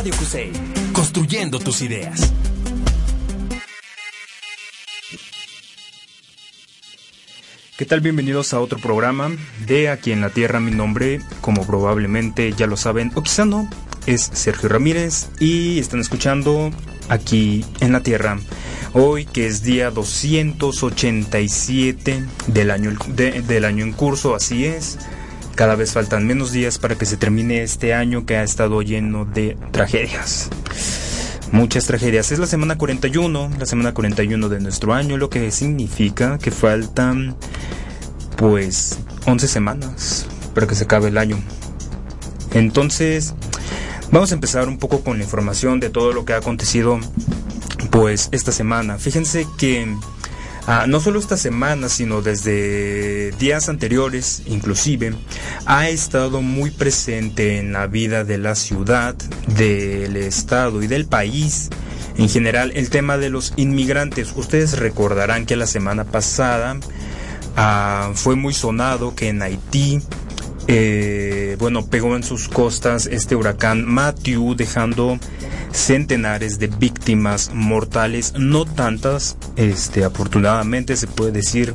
Radio Cusey, construyendo tus ideas. ¿Qué tal? Bienvenidos a otro programa de Aquí en la Tierra. Mi nombre, como probablemente ya lo saben, o quizá no, es Sergio Ramírez y están escuchando Aquí en la Tierra. Hoy que es día 287 del año, del año en curso, así es. Cada vez faltan menos días para que se termine este año que ha estado lleno de tragedias. Muchas tragedias. Es la semana 41, la semana 41 de nuestro año, lo que significa que faltan pues 11 semanas para que se acabe el año. Entonces, vamos a empezar un poco con la información de todo lo que ha acontecido pues esta semana. Fíjense que Ah, no solo esta semana, sino desde días anteriores, inclusive, ha estado muy presente en la vida de la ciudad, del estado y del país. En general, el tema de los inmigrantes. Ustedes recordarán que la semana pasada ah, fue muy sonado que en Haití eh, bueno, pegó en sus costas este huracán Matthew, dejando centenares de víctimas mortales, no tantas, este, afortunadamente se puede decir,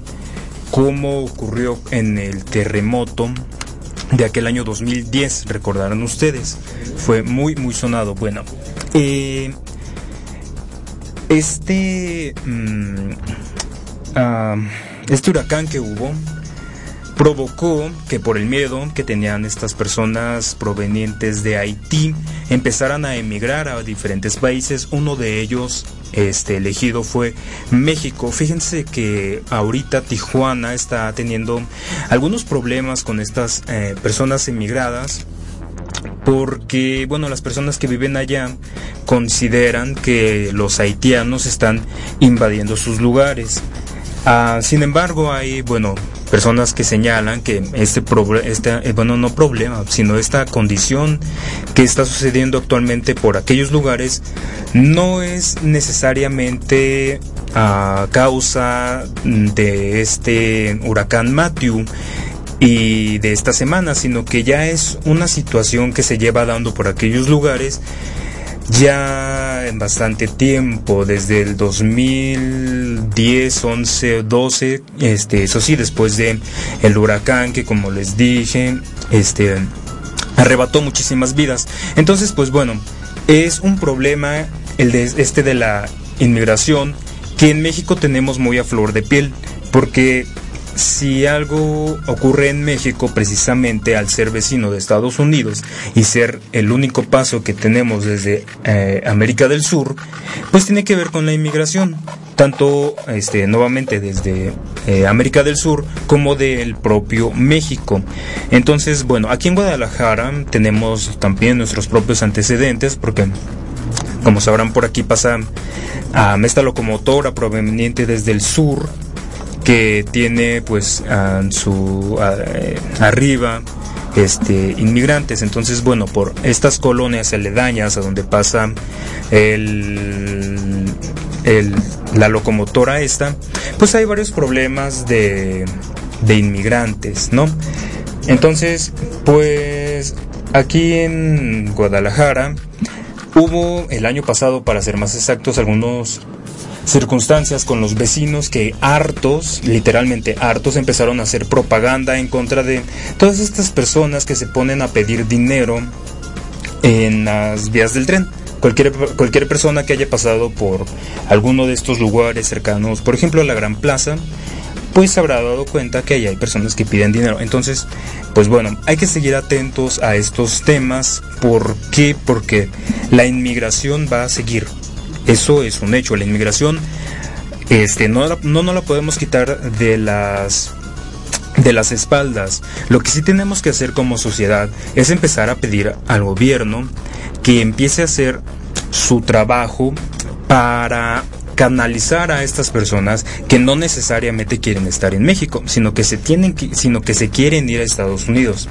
como ocurrió en el terremoto de aquel año 2010, recordarán ustedes, fue muy, muy sonado. Bueno, eh, este, mm, ah, este huracán que hubo, provocó que por el miedo que tenían estas personas provenientes de Haití empezaran a emigrar a diferentes países. Uno de ellos este elegido fue México. Fíjense que ahorita Tijuana está teniendo algunos problemas con estas eh, personas emigradas porque bueno las personas que viven allá consideran que los haitianos están invadiendo sus lugares Ah, sin embargo, hay, bueno, personas que señalan que este, este eh, bueno, no problema, sino esta condición que está sucediendo actualmente por aquellos lugares no es necesariamente a causa de este huracán Matthew y de esta semana, sino que ya es una situación que se lleva dando por aquellos lugares ya en bastante tiempo, desde el 2010, 11, 12, este, eso sí, después de el huracán que como les dije, este, arrebató muchísimas vidas. Entonces, pues bueno, es un problema el de este de la inmigración que en México tenemos muy a flor de piel, porque si algo ocurre en México precisamente al ser vecino de Estados Unidos y ser el único paso que tenemos desde eh, América del Sur, pues tiene que ver con la inmigración, tanto este, nuevamente desde eh, América del Sur como del propio México. Entonces, bueno, aquí en Guadalajara tenemos también nuestros propios antecedentes porque como sabrán por aquí pasa a esta locomotora proveniente desde el sur que tiene pues su eh, arriba este inmigrantes. Entonces bueno por estas colonias aledañas a donde pasa el, el, la locomotora esta pues hay varios problemas de, de inmigrantes no entonces pues aquí en Guadalajara hubo el año pasado para ser más exactos algunos circunstancias con los vecinos que hartos, literalmente hartos, empezaron a hacer propaganda en contra de todas estas personas que se ponen a pedir dinero en las vías del tren. Cualquier, cualquier persona que haya pasado por alguno de estos lugares cercanos, por ejemplo la Gran Plaza, pues habrá dado cuenta que ahí hay personas que piden dinero. Entonces, pues bueno, hay que seguir atentos a estos temas. ¿Por qué? Porque la inmigración va a seguir. Eso es un hecho. La inmigración este, no, no, no la podemos quitar de las de las espaldas. Lo que sí tenemos que hacer como sociedad es empezar a pedir al gobierno que empiece a hacer su trabajo para canalizar a estas personas que no necesariamente quieren estar en México, sino que se tienen que, sino que se quieren ir a Estados Unidos.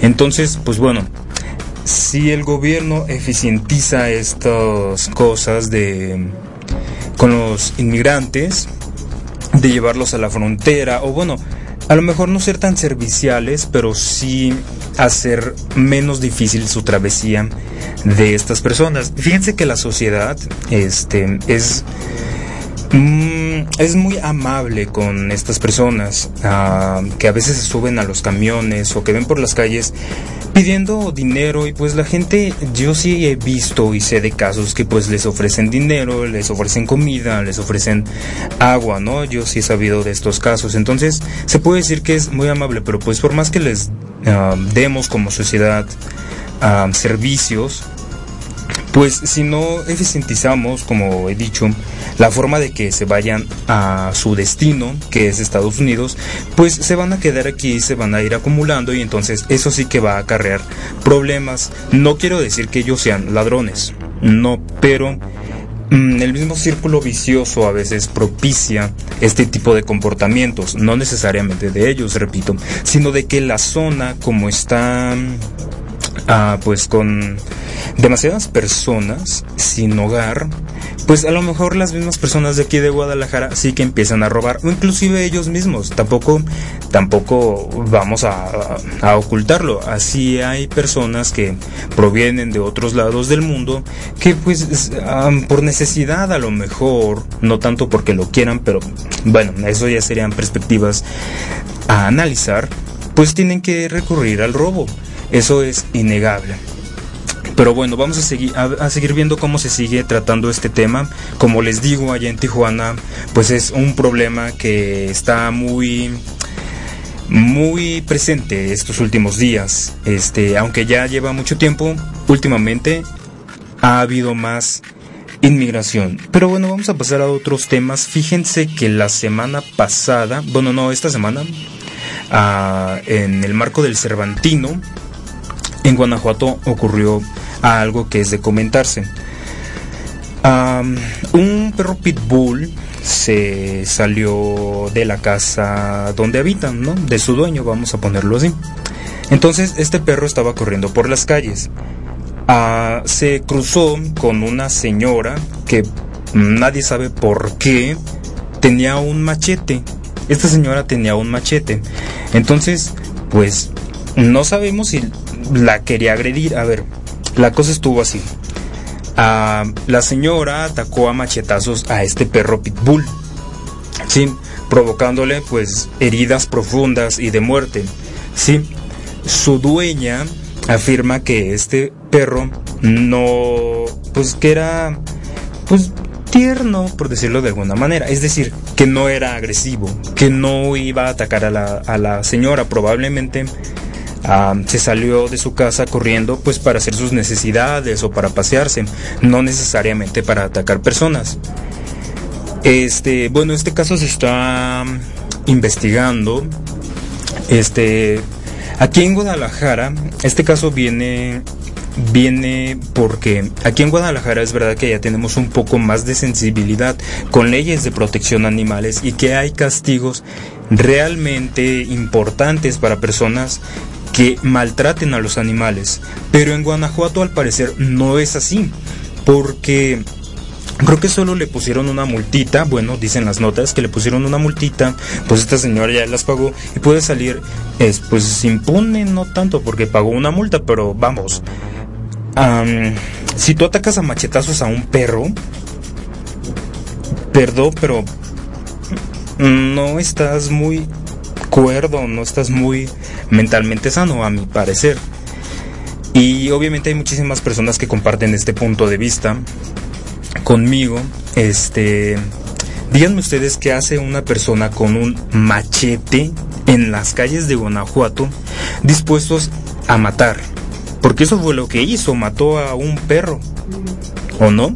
Entonces, pues bueno, si el gobierno eficientiza estas cosas de con los inmigrantes, de llevarlos a la frontera, o bueno, a lo mejor no ser tan serviciales, pero sí hacer menos difícil su travesía de estas personas. Fíjense que la sociedad este, es es muy amable con estas personas ah, que a veces suben a los camiones o que ven por las calles pidiendo dinero y pues la gente yo sí he visto y sé de casos que pues les ofrecen dinero, les ofrecen comida, les ofrecen agua, ¿no? Yo sí he sabido de estos casos. Entonces se puede decir que es muy amable, pero pues por más que les ah, demos como sociedad ah, servicios, pues si no eficientizamos, como he dicho, la forma de que se vayan a su destino, que es Estados Unidos, pues se van a quedar aquí, se van a ir acumulando y entonces eso sí que va a acarrear problemas. No quiero decir que ellos sean ladrones, no, pero mm, el mismo círculo vicioso a veces propicia este tipo de comportamientos, no necesariamente de ellos, repito, sino de que la zona como está ah, pues con demasiadas personas sin hogar, pues a lo mejor las mismas personas de aquí de Guadalajara sí que empiezan a robar, o inclusive ellos mismos, tampoco, tampoco vamos a, ocultarlo, así hay personas que provienen de otros lados del mundo que pues por necesidad a lo mejor, no tanto porque lo quieran, pero bueno, eso ya serían perspectivas a analizar, pues tienen que recurrir al robo, eso es innegable. Pero bueno, vamos a seguir, a, seguir viendo cómo se sigue tratando este tema. Como les digo, allá en Tijuana, pues es un problema que está muy muy presente estos últimos días. Este, aunque ya lleva mucho tiempo, últimamente ha habido más inmigración. Pero bueno, vamos a pasar a otros temas. Fíjense que la semana pasada, bueno, no, esta semana, ah, en el marco del Cervantino, en Guanajuato ocurrió algo que es de comentarse. un perro pitbull se salió de la casa donde habitan, ¿no? De su dueño, vamos a ponerlo así. Entonces este perro estaba corriendo por las calles. Ah, se cruzó con una señora que nadie sabe por qué tenía un machete. Esta señora tenía un machete. Entonces, pues no sabemos si la quería agredir. A ver, la cosa estuvo así. Ah, la señora atacó a machetazos a este perro pitbull, ¿sí? provocándole pues heridas profundas y de muerte. ¿sí? Su dueña afirma que este perro no, pues que era, pues tierno, por decirlo de alguna manera. Es decir, que no era agresivo, que no iba a atacar a la, a la señora. Probablemente se salió de su casa corriendo pues para hacer sus necesidades o para pasearse, no necesariamente para atacar personas. Este, bueno, este caso se está investigando. Este, aquí en Guadalajara, este caso viene viene porque aquí en Guadalajara es verdad que ya tenemos un poco más de sensibilidad con leyes de protección a animales y que hay castigos realmente importantes para personas que maltraten a los animales. Pero en Guanajuato al parecer no es así, porque Creo que solo le pusieron una multita, bueno, dicen las notas que le pusieron una multita, pues esta señora ya las pagó y puede salir, es, pues impune, no tanto porque pagó una multa, pero vamos, si tú atacas a machetazos a un perro, perdón, pero no estás muy cuerdo, no estás muy mentalmente sano, a mi parecer. Y obviamente hay muchísimas personas que comparten este punto de vista conmigo. Este, díganme ustedes qué hace una persona con un machete en las calles de Guanajuato dispuestos a matar. Porque eso fue lo que hizo, mató a un perro. ¿O no?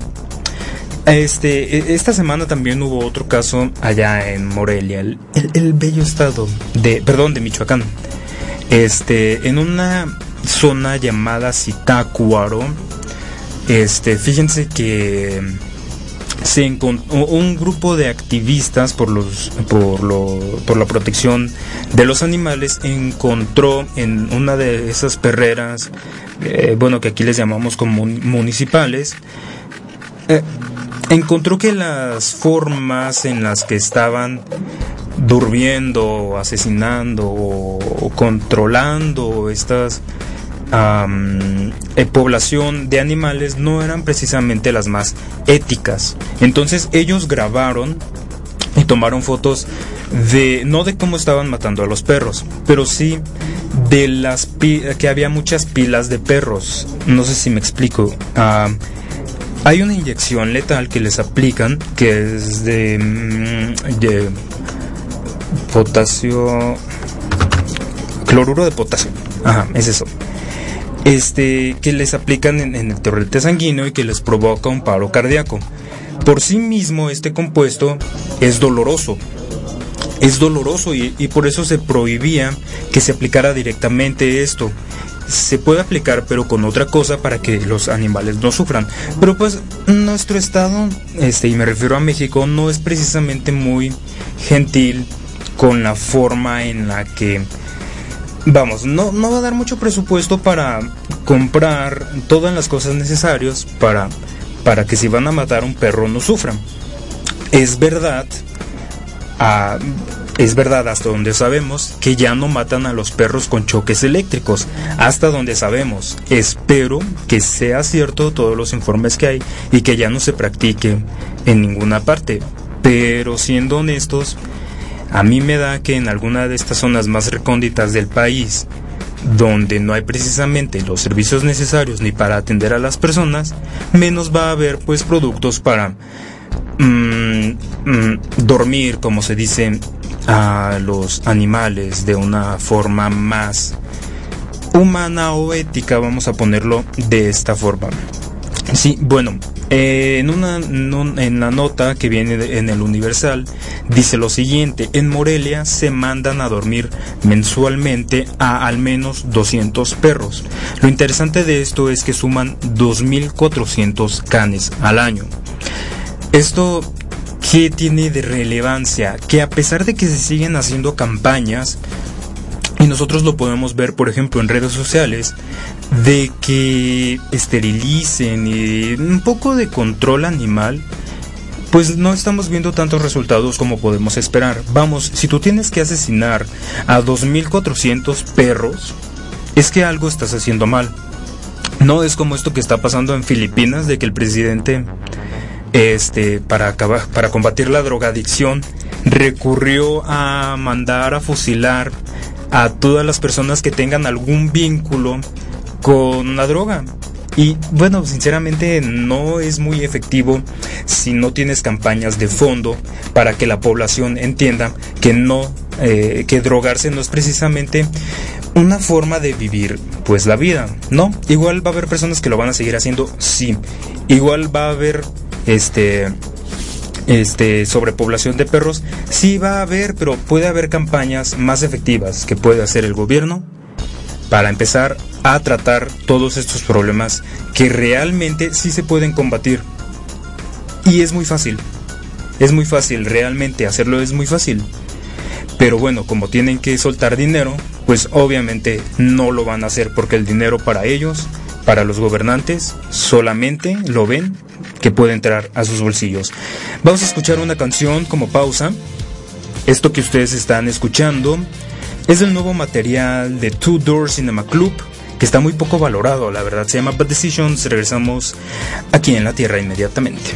Este, e, esta semana también hubo otro caso allá en Morelia, el, el, bello estado de, perdón, de Michoacán. Este, en una zona llamada Zitácuaro, este, fíjense que se encontró un grupo de activistas por los por lo, por la protección de los animales encontró en una de esas perreras eh, bueno que aquí les llamamos como municipales eh, encontró que las formas en las que estaban durmiendo asesinando o controlando estas eh, población de animales no eran precisamente las más éticas. Entonces ellos grabaron y tomaron fotos de no de cómo estaban matando a los perros, pero sí de las que había muchas pilas de perros. No sé si me explico. Hay una inyección letal que les aplican que es de, mm, de potasio cloruro de potasio. Ajá, es eso este, que les aplican en, el torrente sanguíneo y que les provoca un paro cardíaco. Por sí mismo este compuesto es doloroso. Es doloroso y, por eso se prohibía que se aplicara directamente esto se puede aplicar pero con otra cosa para que los animales no sufran. Pero pues nuestro estado, este, y me refiero a México, no es precisamente muy gentil con la forma en la que vamos, no, no va a dar mucho presupuesto para comprar todas las cosas necesarias para, para que si van a matar a un perro no sufran. Es verdad, ah, es verdad hasta donde sabemos que ya no matan a los perros con choques eléctricos, hasta donde sabemos. Espero que sea cierto todos los informes que hay y que ya no se practique en ninguna parte. Pero siendo honestos, a mí me da que en alguna de estas zonas más recónditas del país, donde no hay precisamente los servicios necesarios ni para atender a las personas, menos va a haber pues productos para mm, mm, dormir, como se dice, a los animales de una forma más humana o ética, vamos a ponerlo de esta forma. Sí, bueno, eh, en, una, en la nota que viene en el Universal dice lo siguiente, en Morelia se mandan a dormir mensualmente a al menos 200 perros. Lo interesante de esto es que suman 2.400 canes al año. Esto, ¿qué tiene de relevancia? Que a pesar de que se siguen haciendo campañas, y nosotros lo podemos ver, por ejemplo, en redes sociales, de que esterilicen y un poco de control animal, pues no estamos viendo tantos resultados como podemos esperar. Vamos, si tú tienes que asesinar a 2.400 perros, es que algo estás haciendo mal. No es como esto que está pasando en Filipinas, de que el presidente, este, para acabar, para combatir la drogadicción, recurrió a mandar a fusilar a todas las personas que tengan algún vínculo con la droga. Y bueno, sinceramente no es muy efectivo si no tienes campañas de fondo para que la población entienda que no, eh, que drogarse no es precisamente una forma de vivir pues la vida, ¿no? Igual va a haber personas que lo van a seguir haciendo, sí. Igual va a haber este este, sobrepoblación de perros, sí va a haber, pero puede haber campañas más efectivas que puede hacer el gobierno para empezar a tratar todos estos problemas que realmente sí se pueden combatir. Y es muy fácil. Es muy fácil, realmente hacerlo es muy fácil. Pero bueno, como tienen que soltar dinero, pues obviamente no lo van a hacer porque el dinero para ellos, para los gobernantes, solamente lo ven que puede entrar a sus bolsillos. Vamos a escuchar una canción como pausa. Esto que ustedes están escuchando es el nuevo material de Two Door Cinema Club, que está muy poco valorado, la verdad. Se llama Bad Decisions. Regresamos aquí en la Tierra inmediatamente.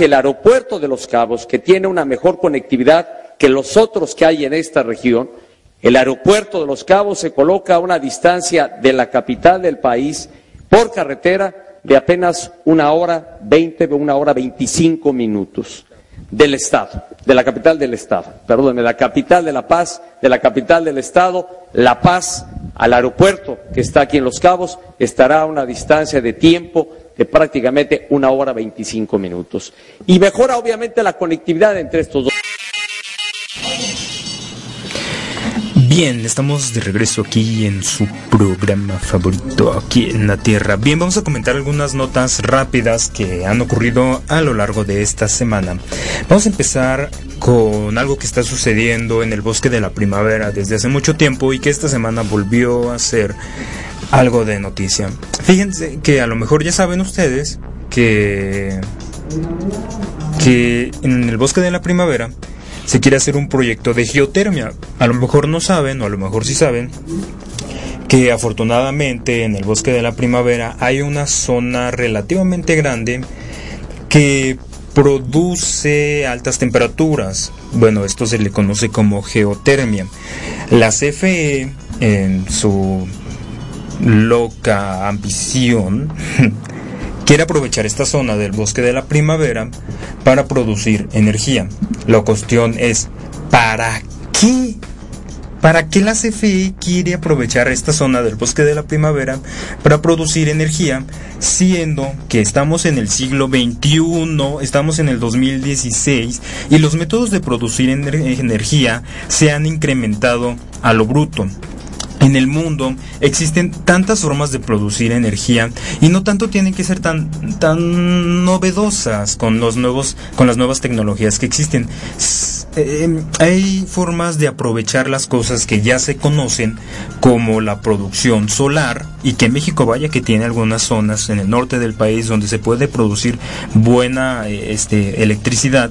El aeropuerto de Los Cabos, que tiene una mejor conectividad que los otros que hay en esta región, el aeropuerto de Los Cabos se coloca a una distancia de la capital del país por carretera de apenas una hora veinte, una hora veinticinco minutos del Estado, de la capital del Estado, perdón, de la capital de La Paz, de la capital del Estado, La Paz, al aeropuerto que está aquí en Los Cabos, estará a una distancia de tiempo prácticamente una hora veinticinco minutos. Y mejora obviamente la conectividad entre estos dos. Bien, estamos de regreso aquí en su programa favorito, aquí en la Tierra. Bien, vamos a comentar algunas notas rápidas que han ocurrido a lo largo de esta semana. Vamos a empezar con algo que está sucediendo en el bosque de la primavera desde hace mucho tiempo y que esta semana volvió a ser algo de noticia. Fíjense que a lo mejor ya saben ustedes que que en el bosque de la primavera se quiere hacer un proyecto de geotermia. A lo mejor no saben, o a lo mejor sí saben, que afortunadamente en el bosque de la primavera hay una zona relativamente grande que produce altas temperaturas. Bueno, esto se le conoce como geotermia. La CFE, en su loca ambición, quiere aprovechar esta zona del bosque de la primavera para producir energía. La cuestión es, ¿para qué? ¿Para qué la CFE quiere aprovechar esta zona del bosque de la primavera para producir energía, siendo que estamos en el siglo XXI, estamos en el 2016 y los métodos de producir energía se han incrementado a lo bruto? En el mundo existen tantas formas de producir energía y no tanto tienen que ser tan tan novedosas con los nuevos con las nuevas tecnologías que existen. Eh, hay formas de aprovechar las cosas que ya se conocen como la producción solar y que México vaya que tiene algunas zonas en el norte del país donde se puede producir buena eh, este, electricidad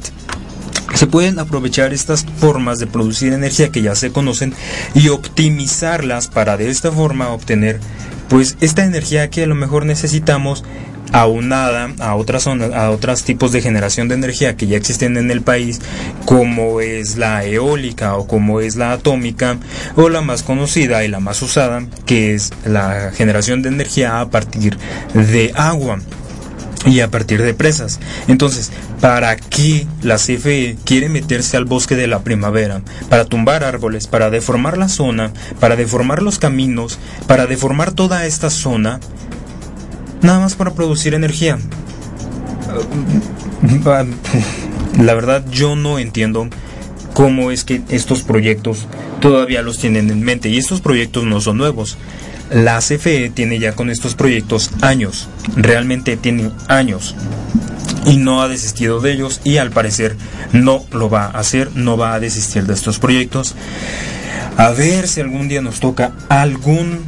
se pueden aprovechar estas formas de producir energía que ya se conocen y optimizarlas para de esta forma obtener pues esta energía que a lo mejor necesitamos aunada a otras zonas, a otros tipos de generación de energía que ya existen en el país, como es la eólica o como es la atómica, o la más conocida y la más usada, que es la generación de energía a partir de agua y a partir de presas. Entonces, ¿para qué la CFE quiere meterse al bosque de la primavera? Para tumbar árboles, para deformar la zona, para deformar los caminos, para deformar toda esta zona, nada más para producir energía. La verdad yo no entiendo cómo es que estos proyectos todavía los tienen en mente y estos proyectos no son nuevos. La CFE tiene ya con estos proyectos años, realmente tiene años y no ha desistido de ellos y al parecer no lo va a hacer, no va a desistir de estos proyectos. A ver si algún día nos toca algún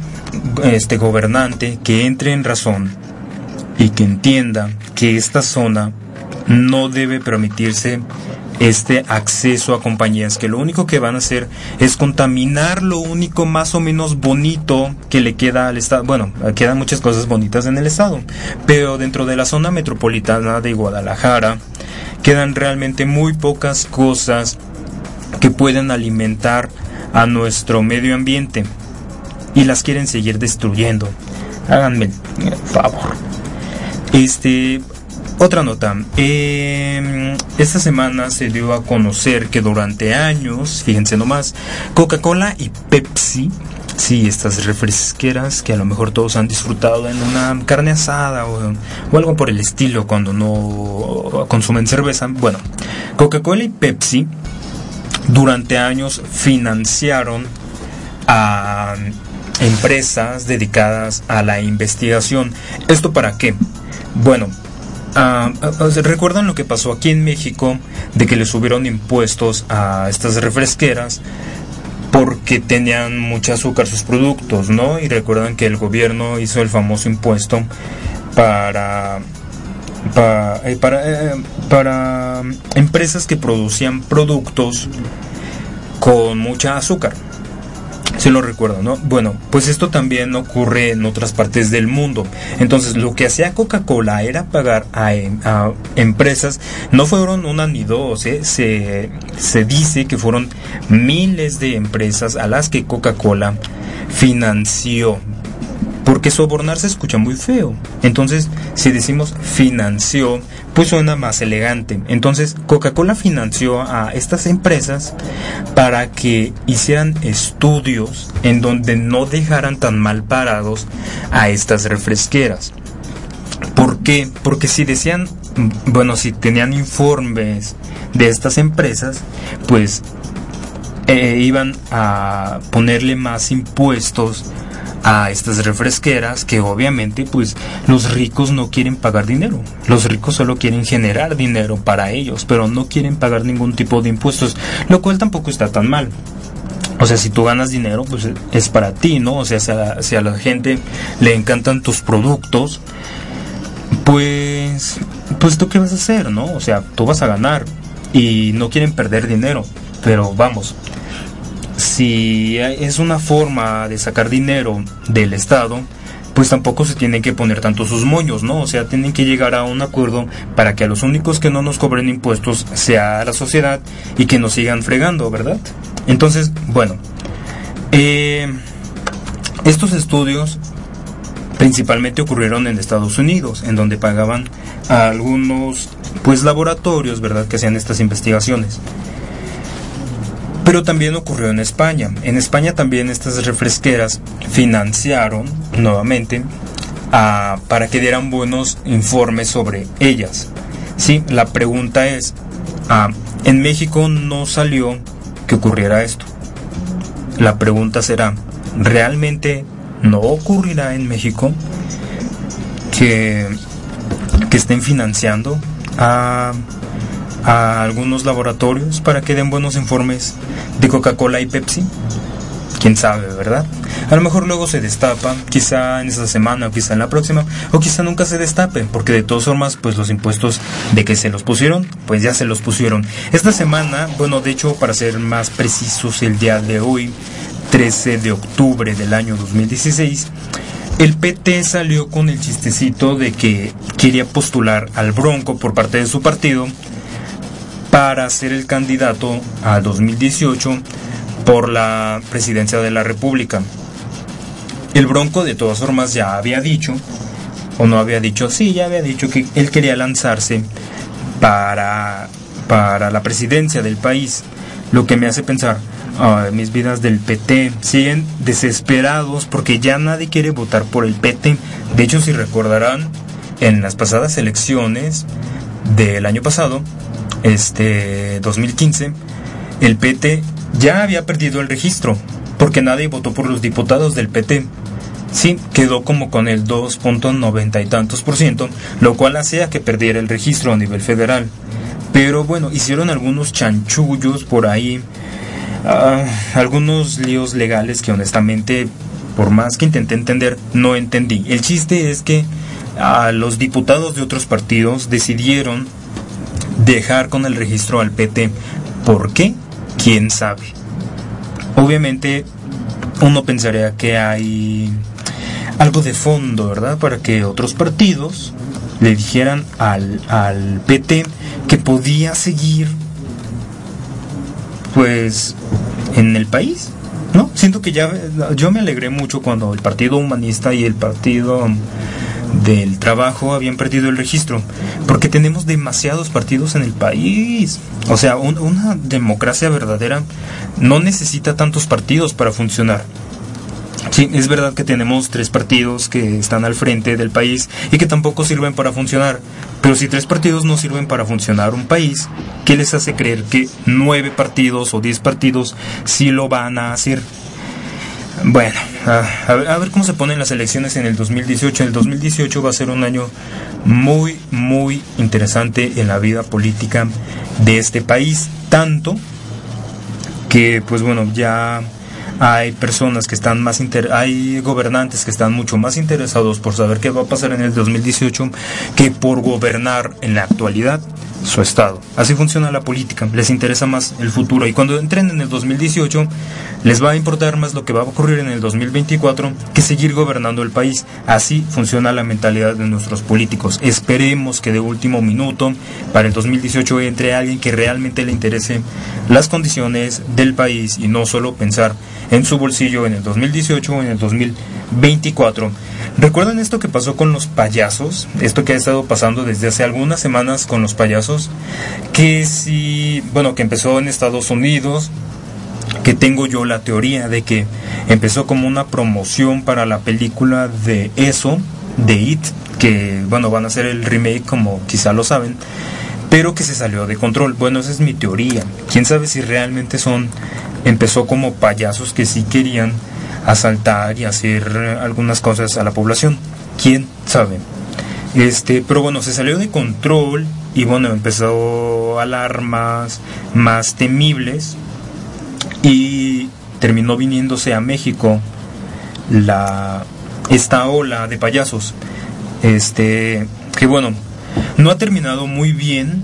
este gobernante que entre en razón y que entienda que esta zona no debe permitirse este acceso a compañías que lo único que van a hacer es contaminar lo único más o menos bonito que le queda al estado. Bueno, quedan muchas cosas bonitas en el estado, pero dentro de la zona metropolitana de Guadalajara quedan realmente muy pocas cosas que pueden alimentar a nuestro medio ambiente y las quieren seguir destruyendo. Háganme el favor. Este, otra nota. Em, esta semana se dio a conocer que durante años, fíjense nomás, Coca-Cola y Pepsi, sí, estas refresqueras que a lo mejor todos han disfrutado en una carne asada o, o algo por el estilo cuando no consumen cerveza. Bueno, Coca-Cola y Pepsi durante años financiaron a empresas dedicadas a la investigación. ¿Esto para qué? Bueno, Ah, ah, ah, ¿Recuerdan lo que pasó aquí en México de que le subieron impuestos a estas refresqueras porque tenían mucho azúcar sus productos, ¿no? Y recuerdan que el gobierno hizo el famoso impuesto para eh, eh, para empresas que producían productos con mucha azúcar. Se lo recuerdo, ¿no? Bueno, pues esto también ocurre en otras partes del mundo. Entonces, lo que hacía Coca-Cola era pagar a, a, empresas, no fueron una ni dos, ¿eh? se, se dice que fueron miles de empresas a las que Coca-Cola financió porque sobornar se escucha muy feo. Entonces, si decimos financió, pues suena más elegante. Entonces, Coca-Cola financió a estas empresas para que hicieran estudios en donde no dejaran tan mal parados a estas refresqueras. ¿Por qué? Porque si decían, bueno, si tenían informes de estas empresas, pues eh, iban a ponerle más impuestos a estas refresqueras que obviamente pues los ricos no quieren pagar dinero. Los ricos solo quieren generar dinero para ellos, pero no quieren pagar ningún tipo de impuestos, lo cual tampoco está tan mal. O sea, si tú ganas dinero, pues es para ti, ¿no? O sea, si a, la, gente le encantan tus productos, pues, pues tú qué vas a hacer, ¿no? O sea, tú vas a ganar y no quieren perder dinero, pero vamos, si es una forma de sacar dinero del Estado, pues tampoco se tienen que poner tanto sus moños, ¿no? O sea, tienen que llegar a un acuerdo para que a los únicos que no nos cobren impuestos sea la sociedad y que nos sigan fregando, ¿verdad? Entonces, bueno, eh, estos estudios principalmente ocurrieron en Estados Unidos, en donde pagaban a algunos, pues, laboratorios, ¿verdad?, que hacían estas investigaciones. Pero también ocurrió en España. En España también estas refresqueras financiaron nuevamente para que dieran buenos informes sobre ellas. Sí, la pregunta es, en México no salió que ocurriera esto. La pregunta será, ¿realmente no ocurrirá en México que, que estén financiando a a algunos laboratorios para que den buenos informes de Coca-Cola y Pepsi? Quién sabe, ¿verdad? A lo mejor luego se destapa, quizá en esta semana o quizá en la próxima, o quizá nunca se destape, porque de todas formas, pues los impuestos de que se los pusieron, pues ya se los pusieron. Esta semana, bueno, de hecho, para ser más precisos, el día de hoy, 13 de octubre del año 2016, el PT salió con el chistecito de que quería postular al Bronco por parte de su partido para ser el candidato a 2018 por la presidencia de la República. El Bronco de todas formas ya había dicho, o no había dicho, sí, ya había dicho que él quería lanzarse para, para la presidencia del país, lo que me hace pensar, mis vidas del PT siguen desesperados porque ya nadie quiere votar por el PT. De hecho, si recordarán, en las pasadas elecciones del año pasado, este 2015, el PT ya había perdido el registro, porque nadie votó por los diputados del PT. Sí, quedó como con el 2.90 y tantos por ciento, lo cual hacía que perdiera el registro a nivel federal. Pero bueno, hicieron algunos chanchullos por ahí, ah, algunos líos legales que honestamente, por más que intenté entender, no entendí. El chiste es que a los diputados de otros partidos decidieron dejar con el registro al PT. ¿Por qué? ¿Quién sabe? Obviamente uno pensaría que hay algo de fondo, ¿verdad? Para que otros partidos le dijeran al, al PT que podía seguir pues en el país, ¿no? Siento que ya yo me alegré mucho cuando el Partido Humanista y el Partido del trabajo habían perdido el registro, porque tenemos demasiados partidos en el país. O sea, una democracia verdadera no necesita tantos partidos para funcionar. Sí, es verdad que tenemos tres partidos que están al frente del país y que tampoco sirven para funcionar. Pero si tres partidos no sirven para funcionar un país, ¿qué les hace creer que nueve partidos o diez partidos sí lo van a hacer? Bueno, a, ver, cómo se ponen las elecciones en el 2018. El 2018 va a ser un año muy, muy interesante en la vida política de este país. Tanto que, pues bueno, ya hay personas que están más inter hay gobernantes que están mucho más interesados por saber qué va a pasar en el 2018 que por gobernar en la actualidad su estado. Así funciona la política, les interesa más el futuro y cuando entren en el 2018 les va a importar más lo que va a ocurrir en el 2024 que seguir gobernando el país. Así funciona la mentalidad de nuestros políticos. Esperemos que de último minuto para el 2018 entre alguien que realmente le interese las condiciones del país y no solo pensar en su bolsillo en el 2018 o en el 2024. ¿Recuerdan esto que pasó con los payasos? Esto que ha estado pasando desde hace algunas semanas con los payasos. Que si, bueno, que empezó en Estados Unidos, que tengo yo la teoría de que empezó como una promoción para la película de eso, de It, que bueno, van a hacer el remake como quizá lo saben, pero que se salió de control. Bueno, esa es mi teoría. ¿Quién sabe si realmente son, empezó como payasos que sí querían asaltar y hacer algunas cosas a la población. ¿Quién sabe? Este, pero bueno, se salió de control y bueno, empezó alarmas más temibles y terminó viniéndose a México la esta ola de payasos. Este, que bueno, no ha terminado muy bien.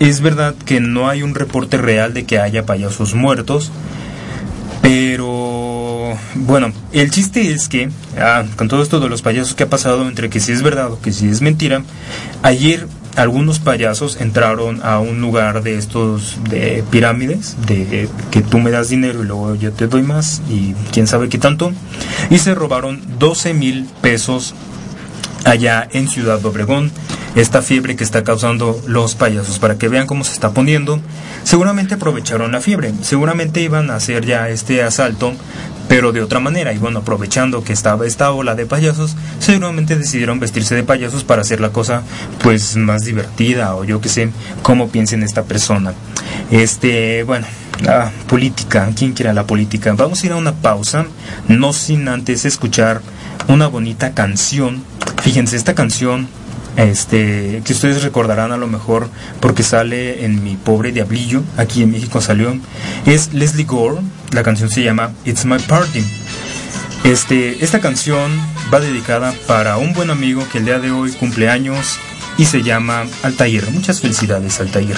Es verdad que no hay un reporte real de que haya payasos muertos, pero bueno, el chiste es que, ah, con todo esto de los payasos que ha pasado, entre que si es verdad o que si es mentira, ayer algunos payasos entraron a un lugar de estos de pirámides, de que tú me das dinero y luego yo te doy más y quién sabe qué tanto, y se robaron 12 mil pesos allá en Ciudad Obregón, esta fiebre que está causando los payasos, para que vean cómo se está poniendo. Seguramente aprovecharon la fiebre, seguramente iban a hacer ya este asalto, pero de otra manera, y bueno, aprovechando que estaba esta ola de payasos, seguramente decidieron vestirse de payasos para hacer la cosa pues más divertida, o yo que sé, cómo piensen esta persona. Este, bueno, la política, ¿quién quiere la política? Vamos a ir a una pausa, no sin antes escuchar una bonita canción. Fíjense, esta canción, este, que ustedes recordarán a lo mejor porque sale en Mi Pobre Diablillo, aquí en México salió, es Leslie Gore, la canción se llama It's My Party. Este, esta canción va dedicada para un buen amigo que el día de hoy cumple años y se llama Altair. Muchas felicidades, Altair.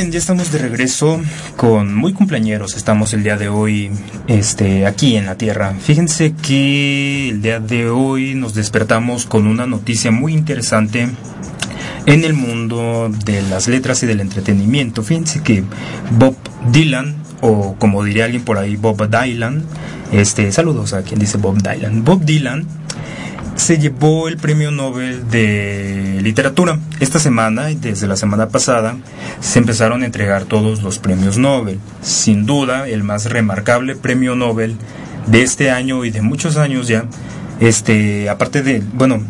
Bien, ya estamos de regreso con muy cumpleañeros. Estamos el día de hoy este, aquí en la Tierra. Fíjense que el día de hoy nos despertamos con una noticia muy interesante en el mundo de las letras y del entretenimiento. Fíjense que Bob Dylan, o como diría alguien por ahí, Bob Dylan, este, saludos a quien dice Bob Dylan. Bob Dylan se llevó el premio Nobel de literatura. Esta semana y desde la semana pasada se empezaron a entregar todos los premios Nobel. Sin duda, el más remarcable premio Nobel de este año y de muchos años ya, este, aparte de, bueno,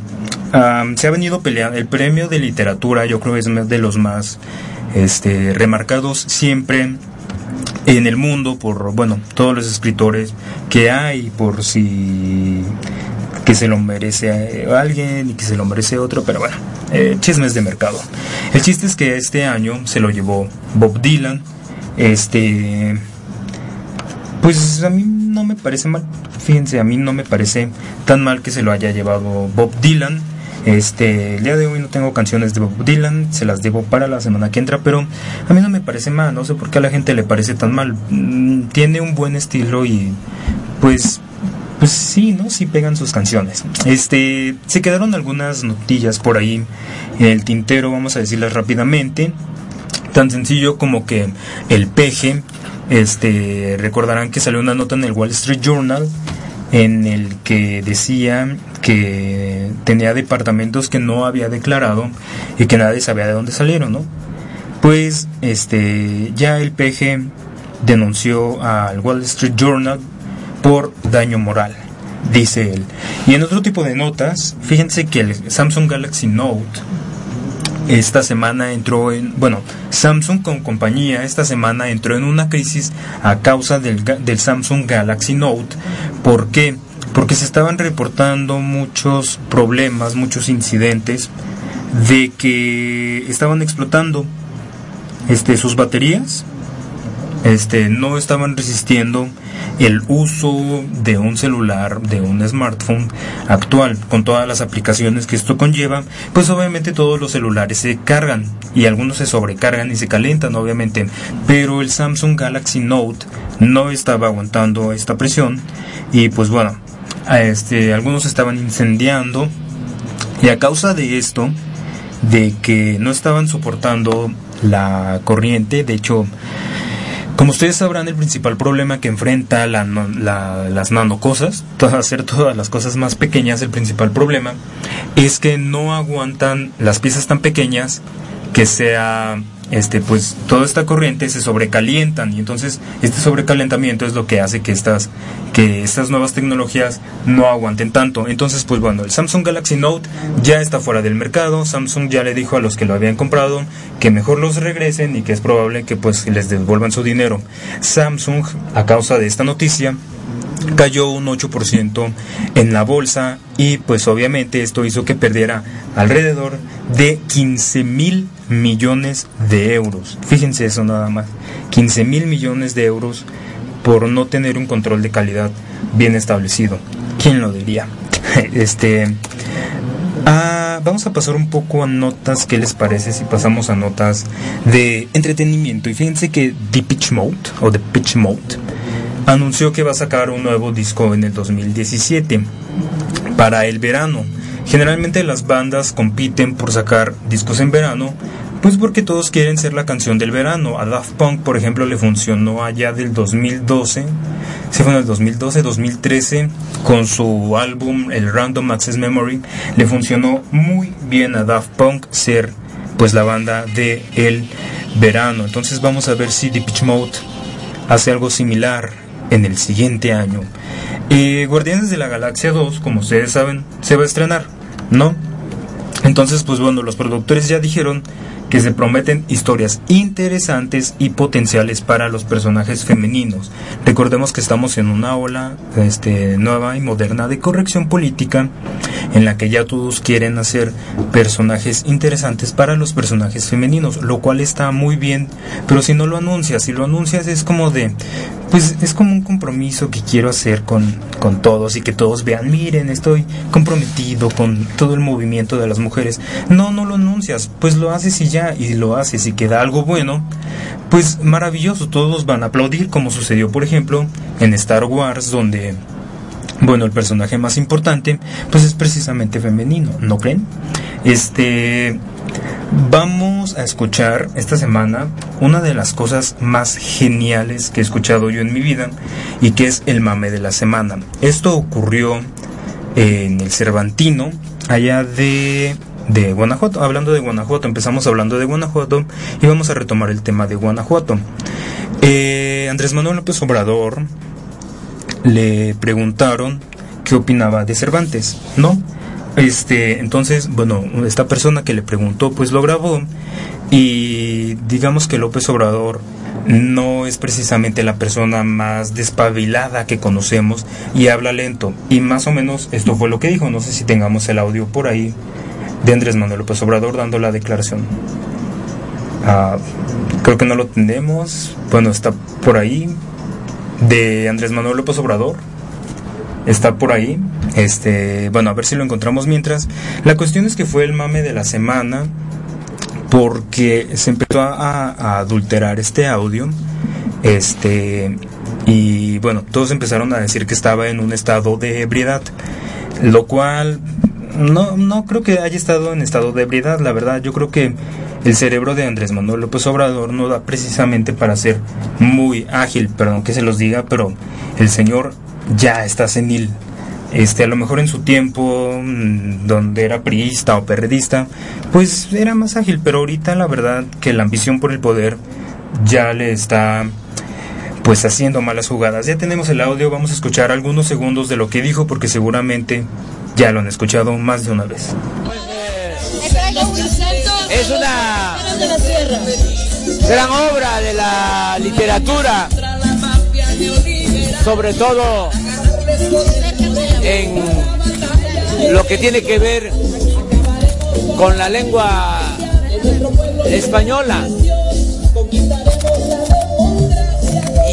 se ha venido peleando el premio de literatura, yo creo que es de los más este, remarcados siempre en el mundo por, bueno, todos los escritores que hay, por si que se lo merece alguien y que se lo merece otro, pero bueno, eh, chismes de mercado. El chiste es que este año se lo llevó Bob Dylan, este, pues a mí no me parece mal, fíjense, a mí no me parece tan mal que se lo haya llevado Bob Dylan. Este, el día de hoy no tengo canciones de Bob Dylan, se las debo para la semana que entra, pero a mí no me parece mal, no sé por qué a la gente le parece tan mal. Mm, tiene un buen estilo y pues pues sí, ¿no? Sí pegan sus canciones. Este, se quedaron algunas notillas por ahí en el tintero, vamos a decirlas rápidamente. Tan sencillo como que el peje, este, recordarán que salió una nota en el Wall Street Journal en el que decía que tenía departamentos que no había declarado y que nadie sabía de dónde salieron, ¿no? Pues este ya el PG denunció al Wall Street Journal por daño moral, dice él. Y en otro tipo de notas, fíjense que el Samsung Galaxy Note esta semana entró en, bueno, Samsung con compañía esta semana entró en una crisis a causa del, Samsung Galaxy Note. ¿Por qué? Porque se estaban reportando muchos problemas, muchos incidentes de que estaban explotando este, sus baterías, este, no estaban resistiendo el uso de un celular, de un smartphone actual, con todas las aplicaciones que esto conlleva, pues obviamente todos los celulares se cargan y algunos se sobrecargan y se calentan, obviamente, pero el Samsung Galaxy Note no estaba aguantando esta presión y pues bueno, este, algunos estaban incendiando. Y a causa de esto, de que no estaban soportando la corriente, de hecho, como ustedes sabrán, el principal problema que enfrenta la, las nanocosas, hacer todas las cosas más pequeñas, el principal problema es que no aguantan las piezas tan pequeñas que sea este pues toda esta corriente se sobrecalientan y entonces este sobrecalentamiento es lo que hace que estas que estas nuevas tecnologías no aguanten tanto. Entonces pues bueno el Samsung Galaxy Note ya está fuera del mercado. Samsung ya le dijo a los que lo habían comprado que mejor los regresen y que es probable que pues les devuelvan su dinero. Samsung a causa de esta noticia cayó un 8% en la bolsa y pues obviamente esto hizo que perdiera alrededor de 15 mil millones de euros. Fíjense eso nada más. 15 mil millones de euros por no tener un control de calidad bien establecido. ¿Quién lo diría? este... Ah, vamos a pasar un poco a notas, ¿qué les parece si pasamos a notas de entretenimiento? Y fíjense que The Pitch Mode, o The Pitch Mode, anunció que va a sacar un nuevo disco en el 2017 para el verano. Generalmente las bandas compiten por sacar discos en verano, pues porque todos quieren ser la canción del verano. A Daft Punk, por ejemplo, le funcionó allá del 2012, se fue en el 2012, 2013, con su álbum El Random Access Memory, le funcionó muy bien a Daft Punk ser pues la banda de el verano. Entonces vamos a ver si Deep Mode hace algo similar en el siguiente año. Y Guardianes de la Galaxia 2, como ustedes saben, se va a estrenar. ¿no? Entonces, pues bueno, los productores ya dijeron que se prometen historias interesantes y potenciales para los personajes femeninos. Recordemos que estamos en una ola este, nueva y moderna de corrección política en la que ya todos quieren hacer personajes interesantes para los personajes femeninos, lo cual está muy bien, pero si no lo anuncias, si lo anuncias es como de, pues es como un compromiso que quiero hacer con, con todos y que todos vean, miren, estoy comprometido con todo el movimiento de las mujeres. No, no lo anuncias, pues lo haces y ya, y lo haces y queda algo bueno, pues maravilloso, todos van a aplaudir, como sucedió por ejemplo en Star Wars, donde bueno, el personaje más importante, pues es precisamente femenino, ¿no creen? Este, vamos a escuchar esta semana una de las cosas más geniales que he escuchado yo en mi vida y que es el mame de la semana. Esto ocurrió en el Cervantino, allá de, de Guanajuato. Hablando de Guanajuato, empezamos hablando de Guanajuato y vamos a retomar el tema de Guanajuato. Eh, Andrés Manuel López Obrador le preguntaron qué opinaba de Cervantes, ¿no? Este, entonces, bueno, esta persona que le preguntó, pues lo grabó y digamos que López Obrador no es precisamente la persona más despabilada que conocemos y habla lento. Y más o menos esto fue lo que dijo. No sé si tengamos el audio por ahí de Andrés Manuel López Obrador dando la declaración. Ah, creo que no lo tenemos. Bueno, está por ahí. De Andrés Manuel López Obrador. Está por ahí. Este, bueno, a ver si lo encontramos mientras. La cuestión es que fue el mame de la semana porque se empezó a, adulterar este audio, este, y bueno, todos empezaron a decir que estaba en un estado de ebriedad, lo cual no, no creo que haya estado en estado de ebriedad, la verdad, yo creo que el cerebro de Andrés Manuel López Obrador no da precisamente para ser muy ágil, perdón que se los diga, pero el señor ya está senil. Este, a lo mejor en su tiempo, mm, donde era priista o perredista, pues era más ágil, pero ahorita la verdad que la ambición por el poder ya le está pues haciendo malas jugadas. Ya tenemos el audio, vamos a escuchar algunos segundos de lo que dijo porque seguramente ya lo han escuchado más de una vez. Es una gran obra de la literatura, sobre todo en lo que tiene que ver con la lengua española.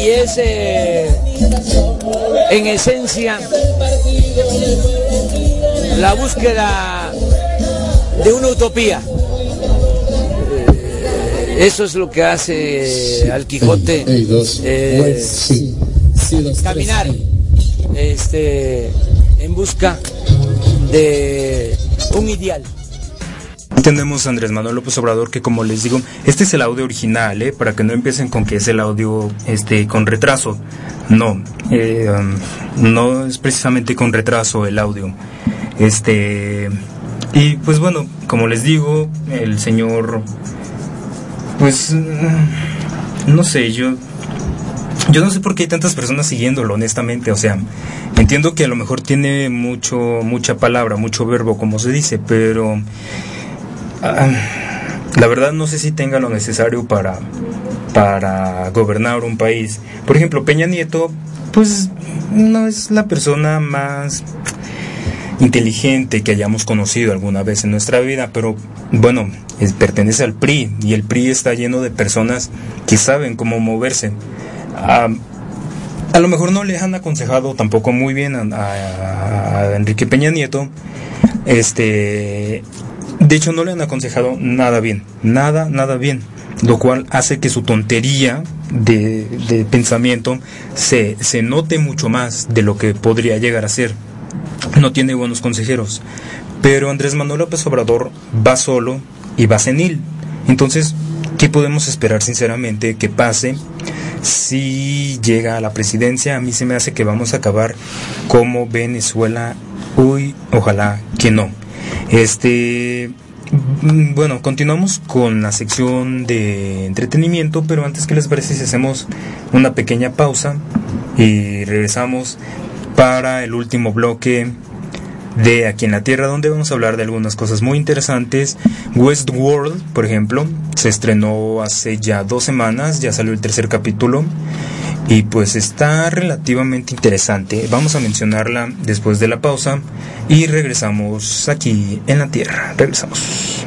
Y es eh, en esencia la búsqueda de una utopía. Eh, eso es lo que hace al Quijote eh, caminar este, en busca de un ideal. Entendemos Andrés Manuel López Obrador que como les digo, este es el audio original, ¿eh? para que no empiecen con que es el audio este con retraso. No, eh, um, no es precisamente con retraso el audio. Este y pues bueno, como les digo, el señor pues mm, no sé, yo yo no sé por qué hay tantas personas siguiéndolo, honestamente. O sea, entiendo que a lo mejor tiene mucho, mucha palabra, mucho verbo, como se dice, pero la verdad no sé si tenga lo necesario para, para gobernar un país. Por ejemplo, Peña Nieto, pues no es la persona más inteligente que hayamos conocido alguna vez en nuestra vida, pero bueno, pertenece al PRI y el PRI está lleno de personas que saben cómo moverse a lo mejor no le han aconsejado tampoco muy bien a, Enrique Peña Nieto. Este, de hecho, no le han aconsejado nada bien, nada, nada bien, lo cual hace que su tontería de, pensamiento se, se note mucho más de lo que podría llegar a ser. No tiene buenos consejeros. Pero Andrés Manuel López Obrador va solo y va senil. Entonces, ¿qué podemos esperar sinceramente que pase si llega a la presidencia, a mí se me hace que vamos a acabar como Venezuela. Uy, ojalá que no. Este, mm, bueno, continuamos con la sección de entretenimiento, pero antes que les parece si hacemos una pequeña pausa y regresamos para el último bloque de Aquí en la Tierra, donde vamos a hablar de algunas cosas muy interesantes. Westworld, por ejemplo, se estrenó hace ya dos semanas, ya salió el tercer capítulo y pues está relativamente interesante. Vamos a mencionarla después de la pausa y regresamos aquí en la Tierra. Regresamos.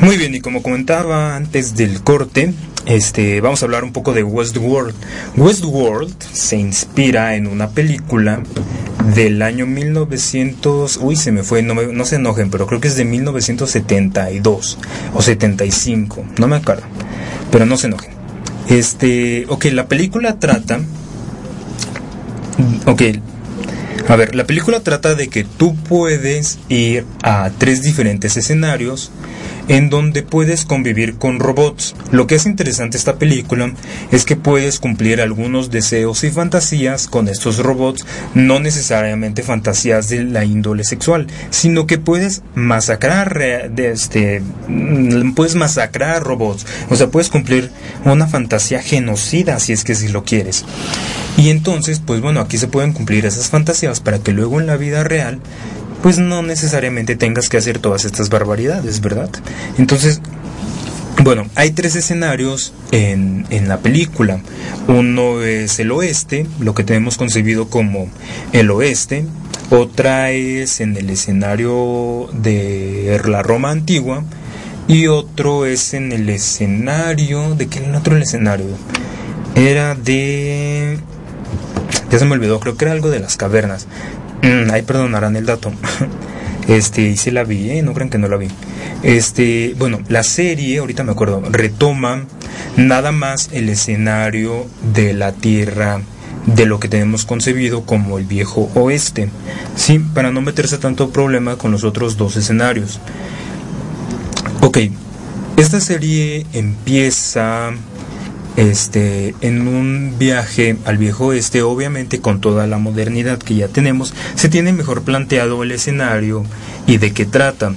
Muy bien, y como comentaba antes del corte, este, vamos a hablar un poco de Westworld. Westworld se inspira en una película del año 1900, uy, se me fue, no, no se enojen, pero creo que es de 1972 o 75, no me acuerdo, pero no se enojen. Este, ok, la película trata, ok, a ver, la película trata de que tú puedes ir a tres diferentes escenarios en donde puedes convivir con robots. Lo que es interesante esta película es que puedes cumplir algunos deseos y fantasías con estos robots, no necesariamente fantasías de la índole sexual, sino que puedes masacrar este mm, puedes masacrar robots, o sea, puedes cumplir una fantasía genocida si es que si lo quieres. Y entonces, pues bueno, aquí se pueden cumplir esas fantasías para que luego en la vida real pues no necesariamente tengas que hacer todas estas barbaridades, ¿verdad? Entonces, bueno, hay tres escenarios en, en, la película. Uno es el oeste, lo que tenemos concebido como el oeste. Otra es en el escenario de la Roma antigua. Y otro es en el escenario... ¿De qué era el otro escenario? Era de... Ya se me olvidó, creo que era algo de las cavernas. Mm, ahí perdonarán el dato. Este, y sí la vi, ¿eh? no crean que no la vi. Este, bueno, la serie, ahorita me acuerdo, retoma nada más el escenario de la Tierra de lo que tenemos concebido como el viejo oeste, sí, para no meterse tanto problema con los otros dos escenarios. Ok, esta serie empieza este, en un viaje al viejo oeste, obviamente con toda la modernidad que ya tenemos, se tiene mejor planteado el escenario y de qué trata.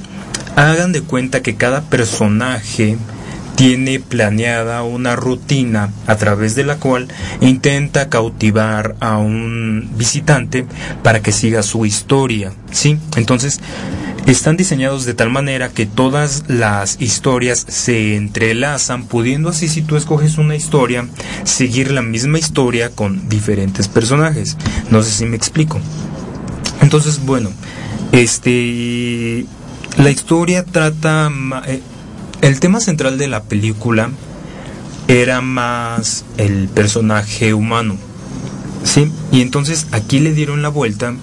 Hagan de cuenta que cada personaje tiene planeada una rutina a través de la cual intenta cautivar a un visitante para que siga su historia, ¿sí? Entonces, están diseñados de tal manera que todas las historias se entrelazan, pudiendo así si tú escoges una historia, seguir la misma historia con diferentes personajes. No sé si me explico. Entonces, bueno, este la historia trata eh, el tema central de la película era más el personaje humano. ¿Sí? Y entonces aquí le dieron la vuelta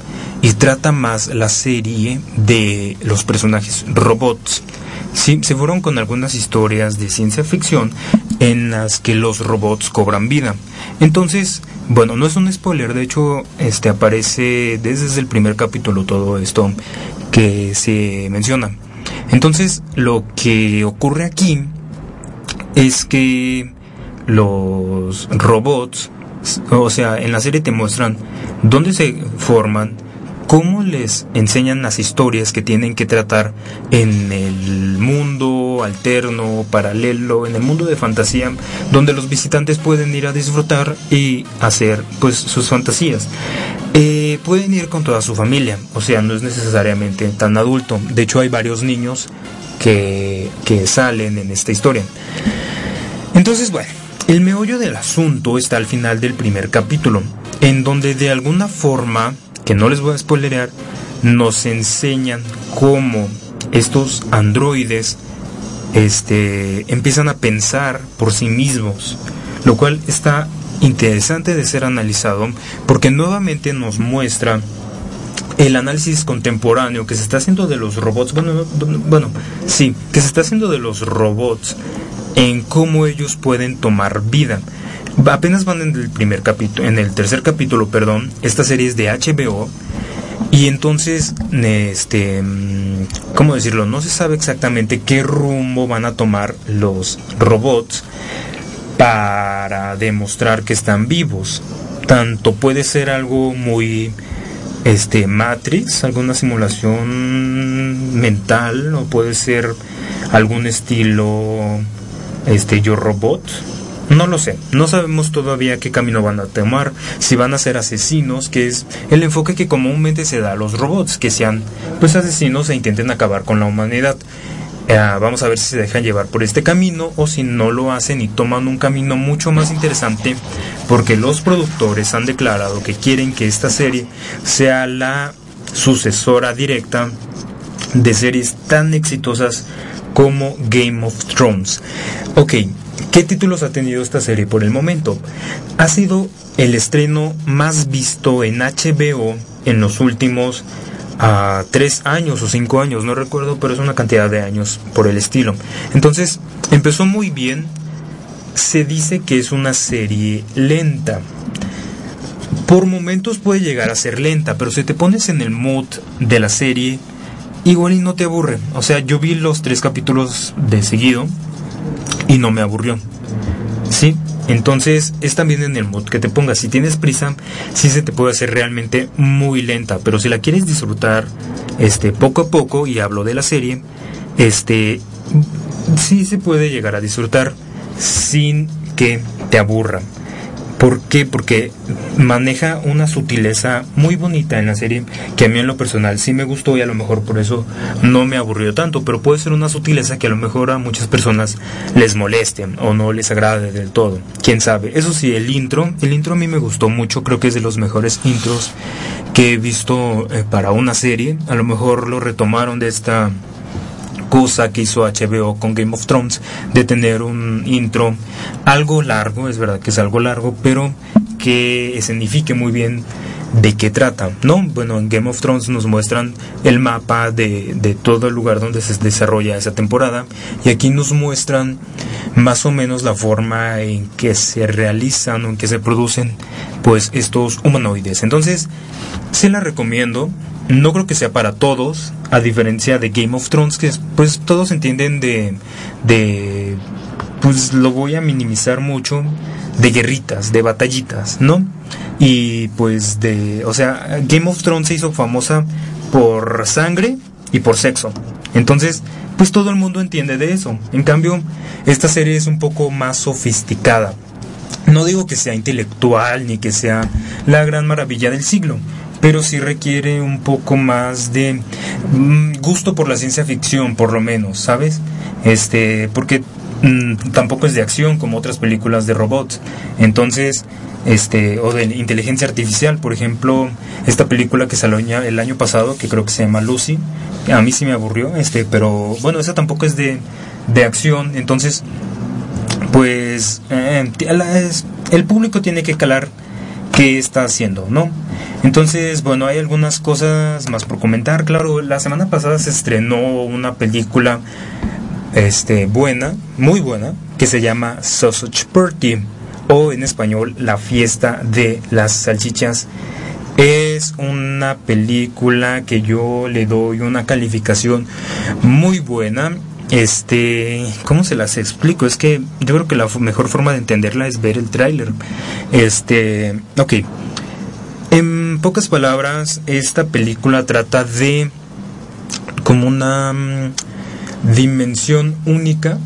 y trata más la serie de los personajes robots. Sí, se fueron con algunas historias de ciencia ficción en las que los robots cobran vida. Entonces, bueno, no es un spoiler, de hecho, este aparece desde el primer capítulo todo esto que se menciona. Entonces, lo que ocurre aquí es que los robots, o sea, en la serie te muestran dónde se forman, cómo les enseñan las historias que tienen que tratar en el mundo alterno, paralelo, en el mundo de fantasía, donde los visitantes pueden ir a disfrutar y hacer pues sus fantasías. Eh, pueden ir con toda su familia, o sea, no es necesariamente tan adulto. De hecho, hay varios niños que, que salen en esta historia. Entonces, bueno, el meollo del asunto está al final del primer capítulo, en donde de alguna forma que no les voy a spoilerear, nos enseñan cómo estos androides este, empiezan a pensar por sí mismos, lo cual está interesante de ser analizado porque nuevamente nos muestra el análisis contemporáneo que se está haciendo de los robots, bueno, bueno, sí, que se está haciendo de los robots en cómo ellos pueden tomar vida. Apenas van en el primer capítulo, en el tercer capítulo, perdón. Esta serie es de HBO. Y entonces, este, mm, ¿cómo decirlo? No se sabe exactamente qué rumbo van a tomar los robots para demostrar que están vivos. Tanto puede ser algo muy este Matrix, alguna simulación mental o puede ser algún estilo este Yo Robot no lo sé, no sabemos todavía qué camino van a tomar, si van a ser asesinos, que es el enfoque que comúnmente se da a los robots, que sean pues asesinos e intenten acabar con la humanidad. Eh, vamos a ver si se dejan llevar por este camino o si no lo hacen y toman un camino mucho más interesante porque los productores han declarado que quieren que esta serie sea la sucesora directa de series tan exitosas como Game of Thrones. Ok, ¿qué títulos ha tenido esta serie por el momento? Ha sido el estreno más visto en HBO en los últimos a tres años o cinco años, no recuerdo, pero es una cantidad de años por el estilo. Entonces, empezó muy bien. Se dice que es una serie lenta. Por momentos puede llegar a ser lenta, pero si te pones en el mood de la serie, igual y no te aburre. O sea, yo vi los tres capítulos de seguido y no me aburrió. ¿Sí? Entonces es también en el mood que te pongas. Si tienes prisa, sí se te puede hacer realmente muy lenta. Pero si la quieres disfrutar este, poco a poco, y hablo de la serie, este, sí se puede llegar a disfrutar sin que te aburra. ¿Por qué? Porque maneja una sutileza muy bonita en la serie que a mí en lo personal sí me gustó y a lo mejor por eso no me aburrió tanto, pero puede ser una sutileza que a lo mejor a muchas personas les moleste o no les agrade del todo. ¿Quién sabe? Eso sí, el intro, el intro a mí me gustó mucho, creo que es de los mejores intros que he visto eh, para una serie. A lo mejor lo retomaron de esta cosa que hizo HBO con Game of Thrones de tener un intro algo largo, es verdad que es algo largo, pero que escenifique muy bien de qué trata, ¿no? Bueno, en Game of Thrones nos muestran el mapa de, de, todo el lugar donde se desarrolla esa temporada y aquí nos muestran más o menos la forma en que se realizan o en que se producen pues estos humanoides. Entonces, se la recomiendo, no creo que sea para todos, a diferencia de Game of Thrones, que pues todos entienden de, de, pues lo voy a minimizar mucho, de guerritas, de batallitas, ¿no? Y pues de, o sea, Game of Thrones se hizo famosa por sangre y por sexo. Entonces, pues todo el mundo entiende de eso. En cambio, esta serie es un poco más sofisticada. No digo que sea intelectual ni que sea la gran maravilla del siglo, pero sí requiere un poco más de mm, gusto por la ciencia ficción, por lo menos, ¿sabes? Este, porque mm, tampoco es de acción como otras películas de robots. Entonces, este, o de inteligencia artificial, por ejemplo, esta película que salió el año pasado, que creo que se llama Lucy, a mí sí me aburrió, este, pero bueno, esa tampoco es de, de acción, entonces, pues, eh, el público tiene que calar qué está haciendo, ¿no? Entonces, bueno, hay algunas cosas más por comentar. Claro, la semana pasada se estrenó una película este buena, muy buena, que se llama Sausage Party o en español La fiesta de las salchichas. Es una película que yo le doy una calificación muy buena. Este, ¿cómo se las explico? Es que yo creo que la mejor forma de entenderla es ver el tráiler. Este, ok. En pocas palabras, esta película trata de como una mm, dimensión única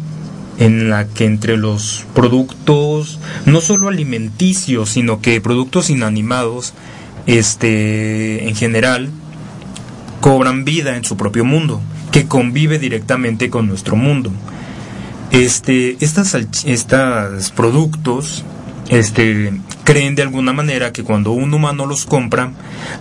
en la que entre los productos, no solo alimenticios, sino que productos inanimados, este, en general, cobran vida en su propio mundo, que convive directamente con nuestro mundo. Este, estas, estos productos este, creen de alguna manera que cuando un humano los compra,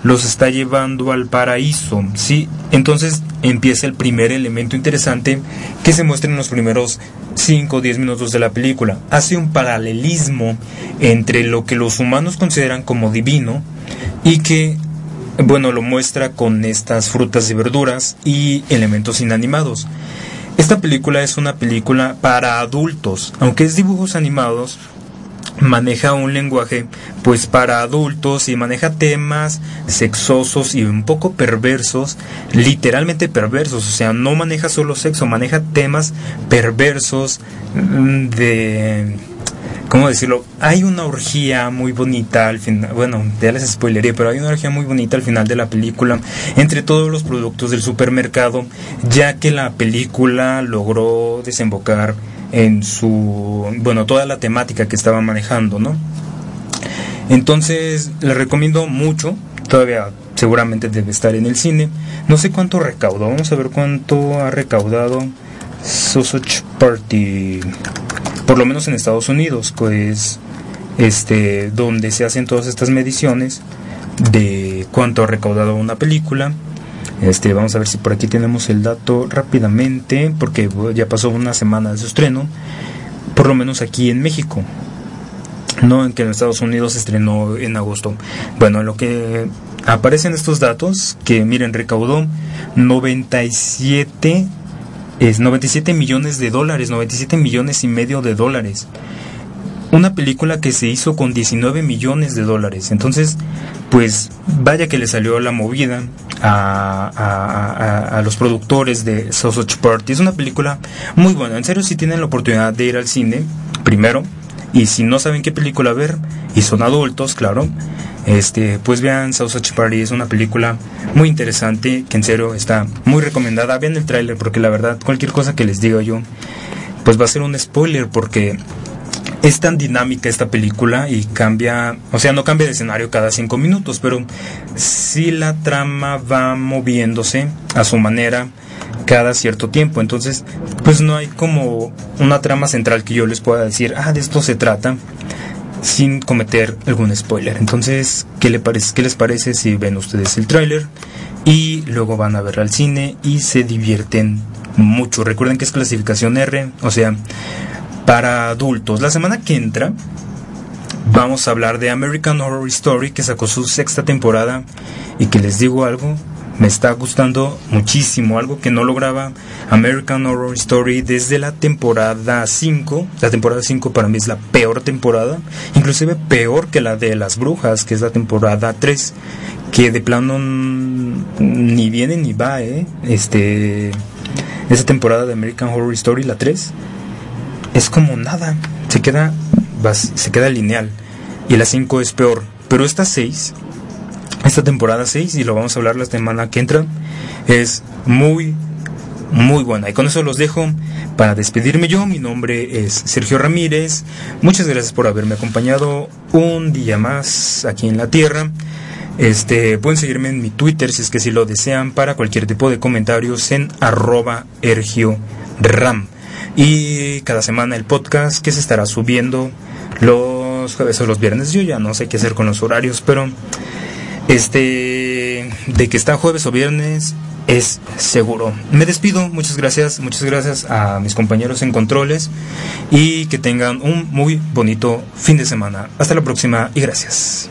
los está llevando al paraíso, ¿sí? Entonces empieza el primer elemento interesante que se muestra en los primeros 5 o 10 minutos de la película. Hace un paralelismo entre lo que los humanos consideran como divino y que, bueno, lo muestra con estas frutas y verduras y elementos inanimados. Esta película es una película para adultos, aunque es dibujos animados, maneja un lenguaje pues para adultos y maneja temas sexosos y un poco perversos, literalmente perversos, o sea, no maneja solo sexo, maneja temas perversos de ¿cómo decirlo? Hay una orgía muy bonita al final, bueno, ya les spoileré, pero hay una orgía muy bonita al final de la película entre todos los productos del supermercado, ya que la película logró desembocar en su, bueno, toda la temática que estaba manejando, ¿no? Entonces, le recomiendo mucho, todavía seguramente debe estar en el cine. No sé cuánto recaudó, vamos a ver cuánto ha recaudado Sausage Party, por lo menos en Estados Unidos, pues, este, donde se hacen todas estas mediciones de cuánto ha recaudado una película. Este, vamos a ver si por aquí tenemos el dato rápidamente, porque ya pasó una semana de su estreno, por lo menos aquí en México. No en que en Estados Unidos se estrenó en agosto. Bueno, lo que aparecen estos datos, que miren, recaudó 97 es 97 millones de dólares, 97 millones y medio de dólares. Una película que se hizo con 19 millones de dólares. Entonces, pues vaya que le salió la movida a, los productores de Sausage Party. Es una película muy buena. En serio, si tienen la oportunidad de ir al cine, primero, y si no saben qué película ver, y son adultos, claro, este, pues vean Sausage Party, es una película muy interesante, que en serio está muy recomendada. Vean el tráiler porque la verdad, cualquier cosa que les diga yo, pues va a ser un spoiler porque es tan dinámica esta película y cambia, o sea, no cambia de escenario cada cinco minutos, pero sí la trama va moviéndose a su manera cada cierto tiempo. Entonces, pues no hay como una trama central que yo les pueda decir, ah, de esto se trata sin cometer algún spoiler. Entonces, ¿qué, le parece, ¿qué les parece si ven ustedes el tráiler y luego van a ver al cine y se divierten mucho? Recuerden que es clasificación R, o sea, para adultos. La semana que entra vamos a hablar de American Horror Story que sacó su sexta temporada y que les digo algo, me está gustando muchísimo, algo que no lograba American Horror Story desde la temporada 5. La temporada 5 para mí es la peor temporada, inclusive peor que la de las brujas, que es la temporada 3, que de plano ni viene ni va, ¿eh? Este, esa temporada de American Horror Story, la 3, es como nada, se queda, se queda lineal. Y la 5 es peor, pero esta 6 esta temporada 6, y lo vamos a hablar la semana que entra, es muy, muy buena. Y con eso los dejo para despedirme yo. Mi nombre es Sergio Ramírez. Muchas gracias por haberme acompañado un día más aquí en la Tierra. Este, pueden seguirme en mi Twitter si es que si lo desean para cualquier tipo de comentarios en arroba. Y cada semana el podcast que se estará subiendo los jueves o los viernes. Yo ya no sé qué hacer con los horarios, pero este, de que está jueves o viernes es seguro. Me despido, muchas gracias, muchas gracias a mis compañeros en controles y que tengan un muy bonito fin de semana. Hasta la próxima y gracias.